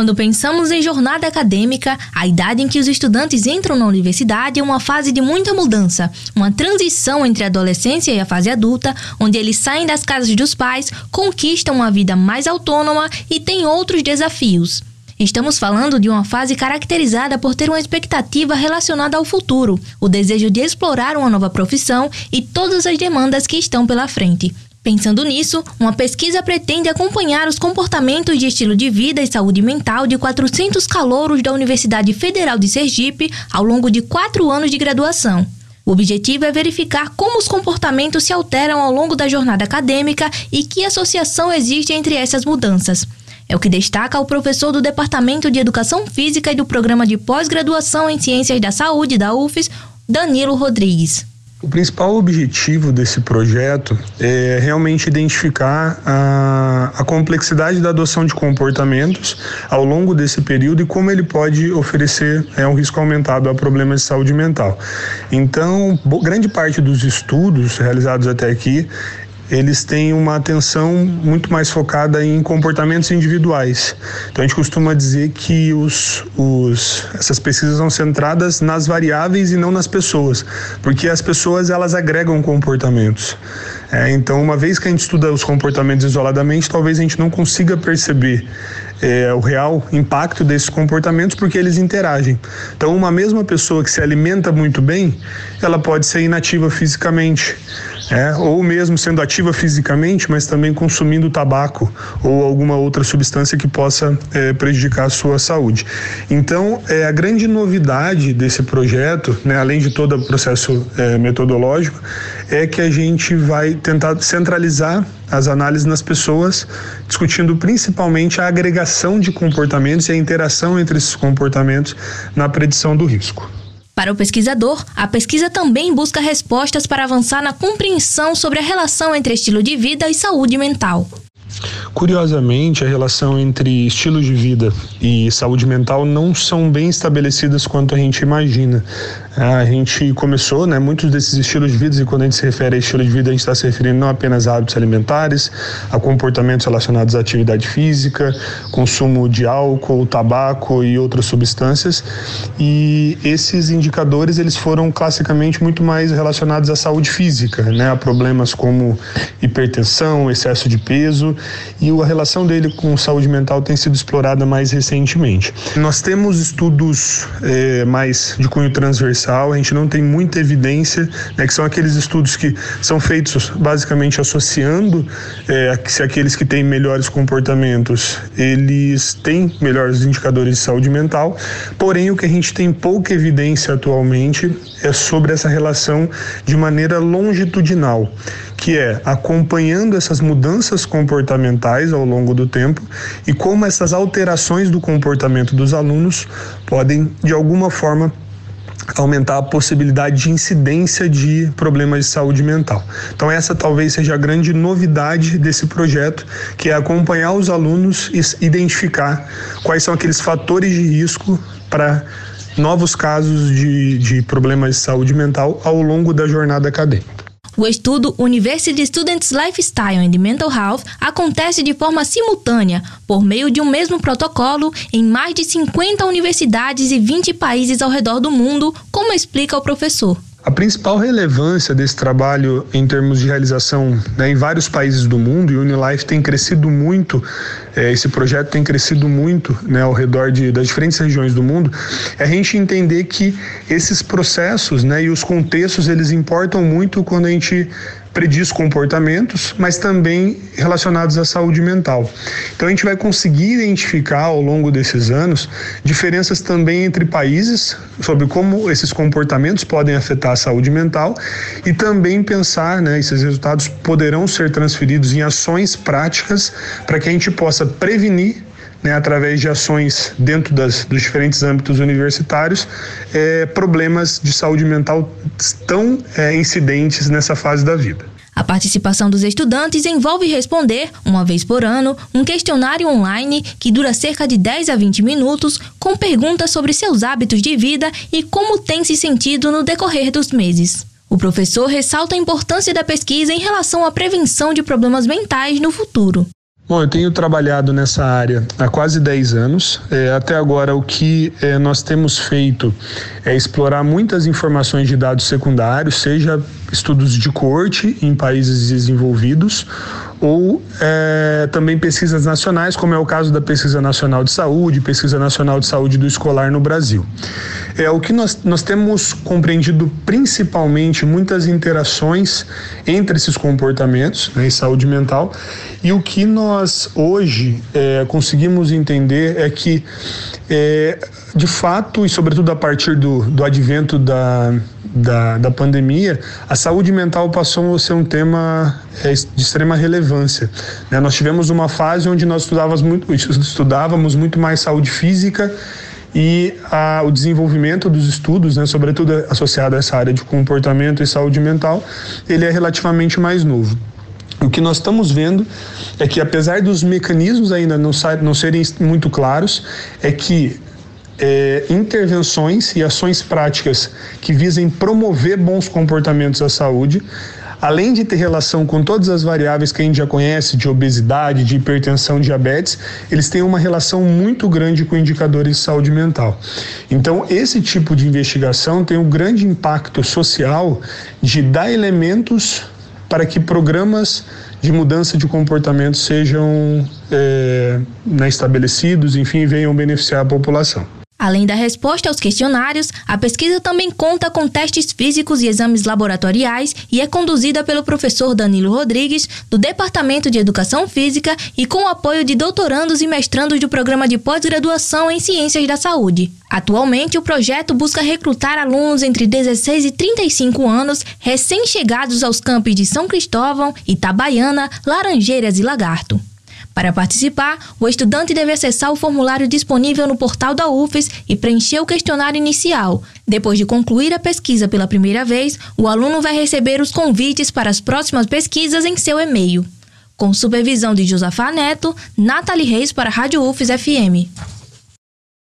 Quando pensamos em jornada acadêmica, a idade em que os estudantes entram na universidade é uma fase de muita mudança, uma transição entre a adolescência e a fase adulta, onde eles saem das casas dos pais, conquistam uma vida mais autônoma e têm outros desafios. Estamos falando de uma fase caracterizada por ter uma expectativa relacionada ao futuro, o desejo de explorar uma nova profissão e todas as demandas que estão pela frente. Pensando nisso, uma pesquisa pretende acompanhar os comportamentos de estilo de vida e saúde mental de 400 calouros da Universidade Federal de Sergipe ao longo de quatro anos de graduação. O objetivo é verificar como os comportamentos se alteram ao longo da jornada acadêmica e que associação existe entre essas mudanças. É o que destaca o professor do Departamento de Educação Física e do Programa de Pós-Graduação em Ciências da Saúde da UFES, Danilo Rodrigues. O principal objetivo desse projeto é realmente identificar a, a, complexidade da adoção de comportamentos ao longo desse período e como ele pode oferecer é, um risco aumentado a problemas de saúde mental. Então, grande parte dos estudos realizados até aqui eles têm uma atenção muito mais focada em comportamentos individuais. Então a gente costuma dizer que os, os, essas pesquisas são centradas nas variáveis e não nas pessoas, porque as pessoas elas agregam comportamentos. É, então, uma vez que a gente estuda os comportamentos isoladamente, talvez a gente não consiga perceber é, o real impacto desses comportamentos porque eles interagem. Então, uma mesma pessoa que se alimenta muito bem, ela pode ser inativa fisicamente é, ou mesmo sendo ativa fisicamente, mas também consumindo tabaco ou alguma outra substância que possa é, prejudicar a sua saúde. Então, é, a grande novidade desse projeto, né, além de todo o processo é, metodológico, é que a gente vai tentar centralizar as análises nas pessoas, discutindo principalmente a agregação de comportamentos e a interação entre esses comportamentos na predição do risco. Para o pesquisador, a pesquisa também busca respostas para avançar na compreensão sobre a relação entre estilo de vida e saúde mental. Curiosamente, a relação entre estilo de vida e saúde mental não são bem estabelecidas quanto a gente imagina. A gente começou, né, muitos desses estilos de vida, e quando a gente se refere a estilo de vida, a gente está se referindo não apenas a hábitos alimentares, a comportamentos relacionados à atividade física, consumo de álcool, tabaco e outras substâncias. E esses indicadores, eles foram classicamente muito mais relacionados à saúde física, né, a problemas como hipertensão, excesso de peso, e a relação dele com saúde mental tem sido explorada mais recentemente. Nós temos estudos é, mais de cunho transversal. A gente não tem muita evidência, né, que são aqueles estudos que são feitos basicamente associando é, se aqueles que têm melhores comportamentos, eles têm melhores indicadores de saúde mental, porém o que a gente tem pouca evidência atualmente é sobre essa relação de maneira longitudinal, que é acompanhando essas mudanças comportamentais ao longo do tempo e como essas alterações do comportamento dos alunos podem de alguma forma aumentar a possibilidade de incidência de problemas de saúde mental. Então essa talvez seja a grande novidade desse projeto, que é acompanhar os alunos e identificar quais são aqueles fatores de risco para novos casos de, de problemas de saúde mental ao longo da jornada acadêmica. O estudo University Students Lifestyle and Mental Health acontece de forma simultânea, por meio de um mesmo protocolo, em mais de 50 universidades e 20 países ao redor do mundo, como explica o professor. A principal relevância desse trabalho em termos de realização né, em vários países do mundo, e o Unilife tem crescido muito, é, esse projeto tem crescido muito né, ao redor de, das diferentes regiões do mundo, é a gente entender que esses processos né, e os contextos eles importam muito quando a gente prediz comportamentos, mas também relacionados à saúde mental. Então a gente vai conseguir identificar ao longo desses anos diferenças também entre países sobre como esses comportamentos podem afetar a saúde mental e também pensar, né, esses resultados poderão ser transferidos em ações práticas para que a gente possa prevenir né, através de ações dentro das, dos diferentes âmbitos universitários, é, problemas de saúde mental tão é, incidentes nessa fase da vida. A participação dos estudantes envolve responder, uma vez por ano, um questionário online que dura cerca de 10 a 20 minutos, com perguntas sobre seus hábitos de vida e como tem se sentido no decorrer dos meses. O professor ressalta a importância da pesquisa em relação à prevenção de problemas mentais no futuro. Bom, eu tenho trabalhado nessa área há quase 10 anos. É, até agora, o que é, nós temos feito é explorar muitas informações de dados secundários, seja estudos de corte em países desenvolvidos ou é, também pesquisas nacionais, como é o caso da Pesquisa Nacional de Saúde, Pesquisa Nacional de Saúde do Escolar no Brasil. É o que nós, nós temos compreendido principalmente muitas interações entre esses comportamentos né, em saúde mental e o que nós hoje é, conseguimos entender é que é, de fato e sobretudo a partir do, do advento da da, da pandemia, a saúde mental passou a ser um tema é, de extrema relevância. Né? Nós tivemos uma fase onde nós estudávamos muito, estudávamos muito mais saúde física e a, o desenvolvimento dos estudos, né, sobretudo associado a essa área de comportamento e saúde mental, ele é relativamente mais novo. O que nós estamos vendo é que, apesar dos mecanismos ainda não, não serem muito claros, é que é, intervenções e ações práticas que visem promover bons comportamentos à saúde, além de ter relação com todas as variáveis que a gente já conhece, de obesidade, de hipertensão, diabetes, eles têm uma relação muito grande com indicadores de saúde mental. Então, esse tipo de investigação tem um grande impacto social de dar elementos para que programas de mudança de comportamento sejam é, né, estabelecidos, enfim, venham beneficiar a população. Além da resposta aos questionários, a pesquisa também conta com testes físicos e exames laboratoriais e é conduzida pelo professor Danilo Rodrigues, do Departamento de Educação Física, e com o apoio de doutorandos e mestrandos do programa de pós-graduação em Ciências da Saúde. Atualmente, o projeto busca recrutar alunos entre 16 e 35 anos, recém-chegados aos campos de São Cristóvão, Itabaiana, Laranjeiras e Lagarto. Para participar, o estudante deve acessar o formulário disponível no portal da UFES e preencher o questionário inicial. Depois de concluir a pesquisa pela primeira vez, o aluno vai receber os convites para as próximas pesquisas em seu e-mail. Com supervisão de Josafá Neto, Nathalie Reis para a Rádio UFES FM.